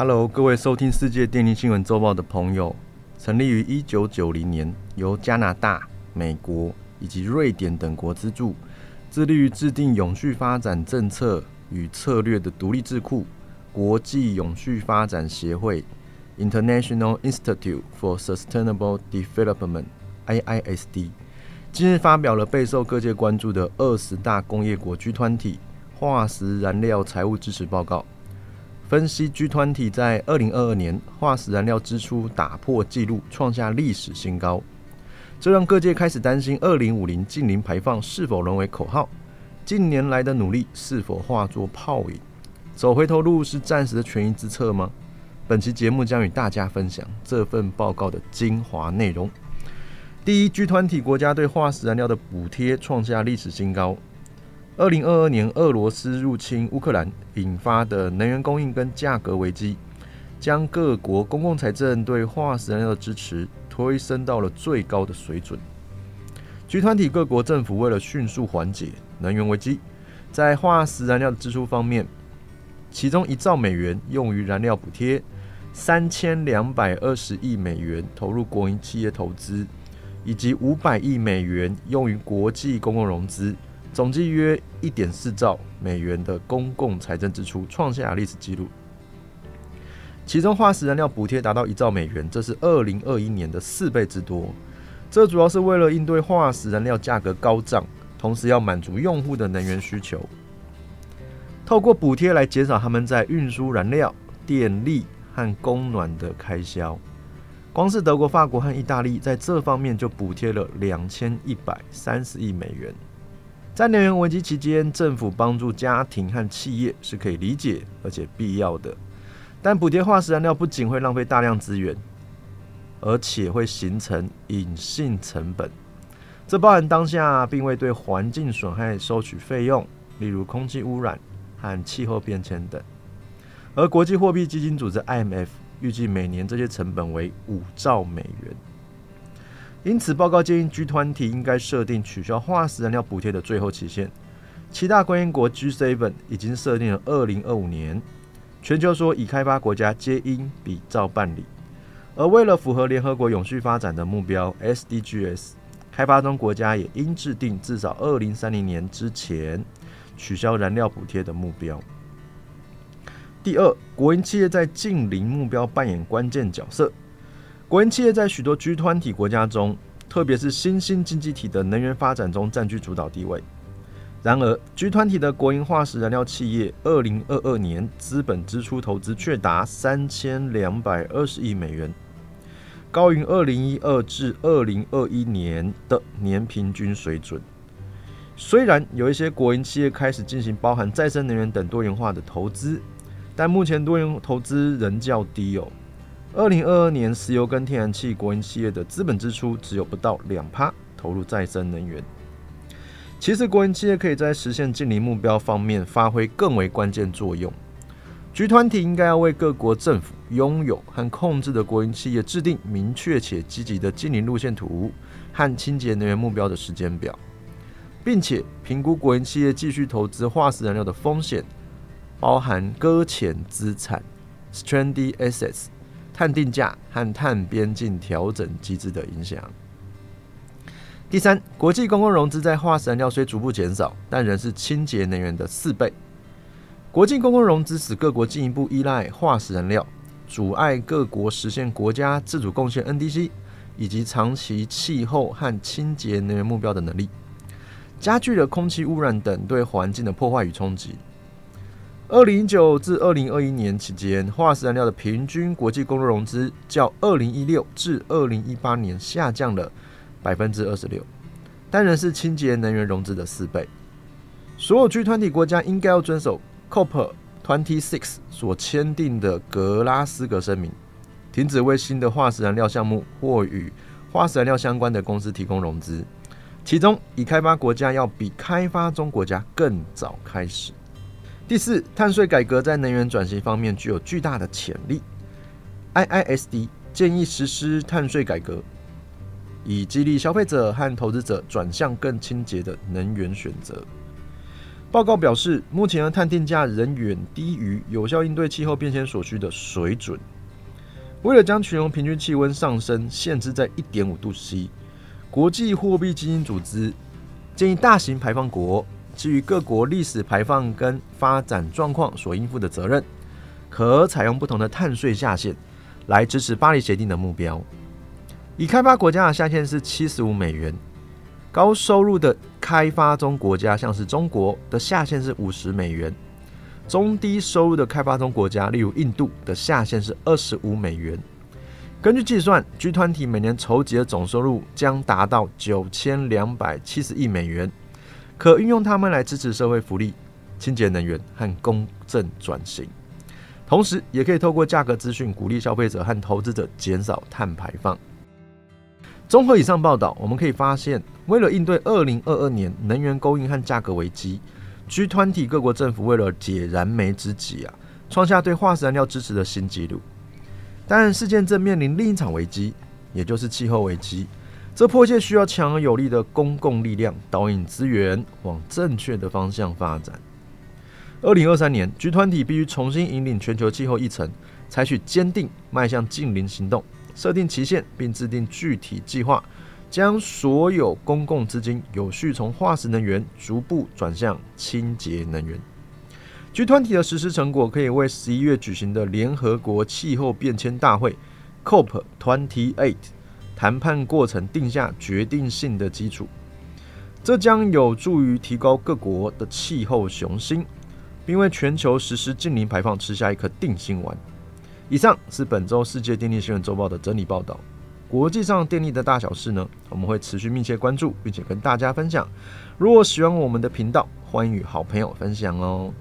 Hello，各位收听世界电力新闻周报的朋友，成立于一九九零年，由加拿大、美国以及瑞典等国资助，致力于制定永续发展政策与策略的独立智库——国际永续发展协会 （International Institute for Sustainable Development，IISD）。今日发表了备受各界关注的二十大工业国居团体化石燃料财务支持报告。分析 G 团体在二零二二年化石燃料支出打破纪录，创下历史新高，这让各界开始担心二零五零近零排放是否沦为口号？近年来的努力是否化作泡影？走回头路是暂时的权宜之策吗？本期节目将与大家分享这份报告的精华内容。第一，G 团体国家对化石燃料的补贴创下历史新高。二零二二年，俄罗斯入侵乌克兰引发的能源供应跟价格危机，将各国公共财政对化石燃料的支持推升到了最高的水准。集团体各国政府为了迅速缓解能源危机，在化石燃料的支出方面，其中一兆美元用于燃料补贴，三千两百二十亿美元投入国营企业投资，以及五百亿美元用于国际公共融资。总计约一点四兆美元的公共财政支出创下历史纪录，其中化石燃料补贴达到一兆美元，这是二零二一年的四倍之多。这主要是为了应对化石燃料价格高涨，同时要满足用户的能源需求，透过补贴来减少他们在运输燃料、电力和供暖的开销。光是德国、法国和意大利在这方面就补贴了两千一百三十亿美元。在能源危机期间，政府帮助家庭和企业是可以理解而且必要的。但补贴化石燃料不仅会浪费大量资源，而且会形成隐性成本。这包含当下并未对环境损害收取费用，例如空气污染和气候变迁等。而国际货币基金组织 （IMF） 预计每年这些成本为五兆美元。因此，报告建议 G 团体应该设定取消化石燃料补贴的最后期限。七大关联国 G7 已经设定了二零二五年，全球说已开发国家皆应比照办理。而为了符合联合国永续发展的目标 SDGs，开发中国家也应制定至少二零三零年之前取消燃料补贴的目标。第二，国营企业在近零目标扮演关键角色。国营企业在许多 G 团体国家中，特别是新兴经济体的能源发展中占据主导地位。然而，G 团体的国营化石燃料企业，二零二二年资本支出投资却达三千两百二十亿美元，高于二零一二至二零二一年的年平均水准。虽然有一些国营企业开始进行包含再生能源等多元化的投资，但目前多元投资仍较低哦。二零二二年，石油跟天然气国营企业的资本支出只有不到两趴投入再生能源。其实，国营企业可以在实现近零目标方面发挥更为关键作用。局团体应该要为各国政府拥有和控制的国营企业制定明确且积极的近零路线图和清洁能源目标的时间表，并且评估国营企业继续投资化石燃料的风险，包含搁浅资产 （stranded assets）。碳定价和碳边境调整机制的影响。第三，国际公共融资在化石燃料虽逐步减少，但仍是清洁能源的四倍。国际公共融资使各国进一步依赖化石燃料，阻碍各国实现国家自主贡献 （NDC） 以及长期气候和清洁能源目标的能力，加剧了空气污染等对环境的破坏与冲击。二零一九至二零二一年期间，化石燃料的平均国际公共融资较二零一六至二零一八年下降了百分之二十六，但仍是清洁能源融资的四倍。所有 G 团体国家应该要遵守 COP Twenty Six 所签订的格拉斯格声明，停止为新的化石燃料项目或与化石燃料相关的公司提供融资，其中已开发国家要比开发中国家更早开始。第四，碳税改革在能源转型方面具有巨大的潜力。IISD 建议实施碳税改革，以激励消费者和投资者转向更清洁的能源选择。报告表示，目前的碳定价仍远低于有效应对气候变迁所需的水准。为了将全球平均气温上升限制在一点五度 C，国际货币基金组织建议大型排放国基于各国历史排放跟发展状况所应负的责任，可采用不同的碳税下限来支持巴黎协定的目标。已开发国家的下限是七十五美元。高收入的开发中国家，像是中国的下限是五十美元；中低收入的开发中国家，例如印度的下限是二十五美元。根据计算，G 团体每年筹集的总收入将达到九千两百七十亿美元，可运用它们来支持社会福利、清洁能源和公正转型，同时也可以透过价格资讯鼓励消费者和投资者减少碳排放。综合以上报道，我们可以发现，为了应对二零二二年能源供应和价格危机，G 团体各国政府为了解燃眉之急啊，创下对化石燃料支持的新纪录。但事件正面临另一场危机，也就是气候危机。这迫切需要强而有力的公共力量导引资源往正确的方向发展。二零二三年，G 团体必须重新引领全球气候议程，采取坚定迈向近零行动。设定期限，并制定具体计划，将所有公共资金有序从化石能源逐步转向清洁能源。G 团体的实施成果可以为十一月举行的联合国气候变迁大会 （COP28） 谈判过程定下决定性的基础。这将有助于提高各国的气候雄心，并为全球实施近零排放吃下一颗定心丸。以上是本周世界电力新闻周报的整理报道。国际上电力的大小事呢，我们会持续密切关注，并且跟大家分享。如果喜欢我们的频道，欢迎与好朋友分享哦。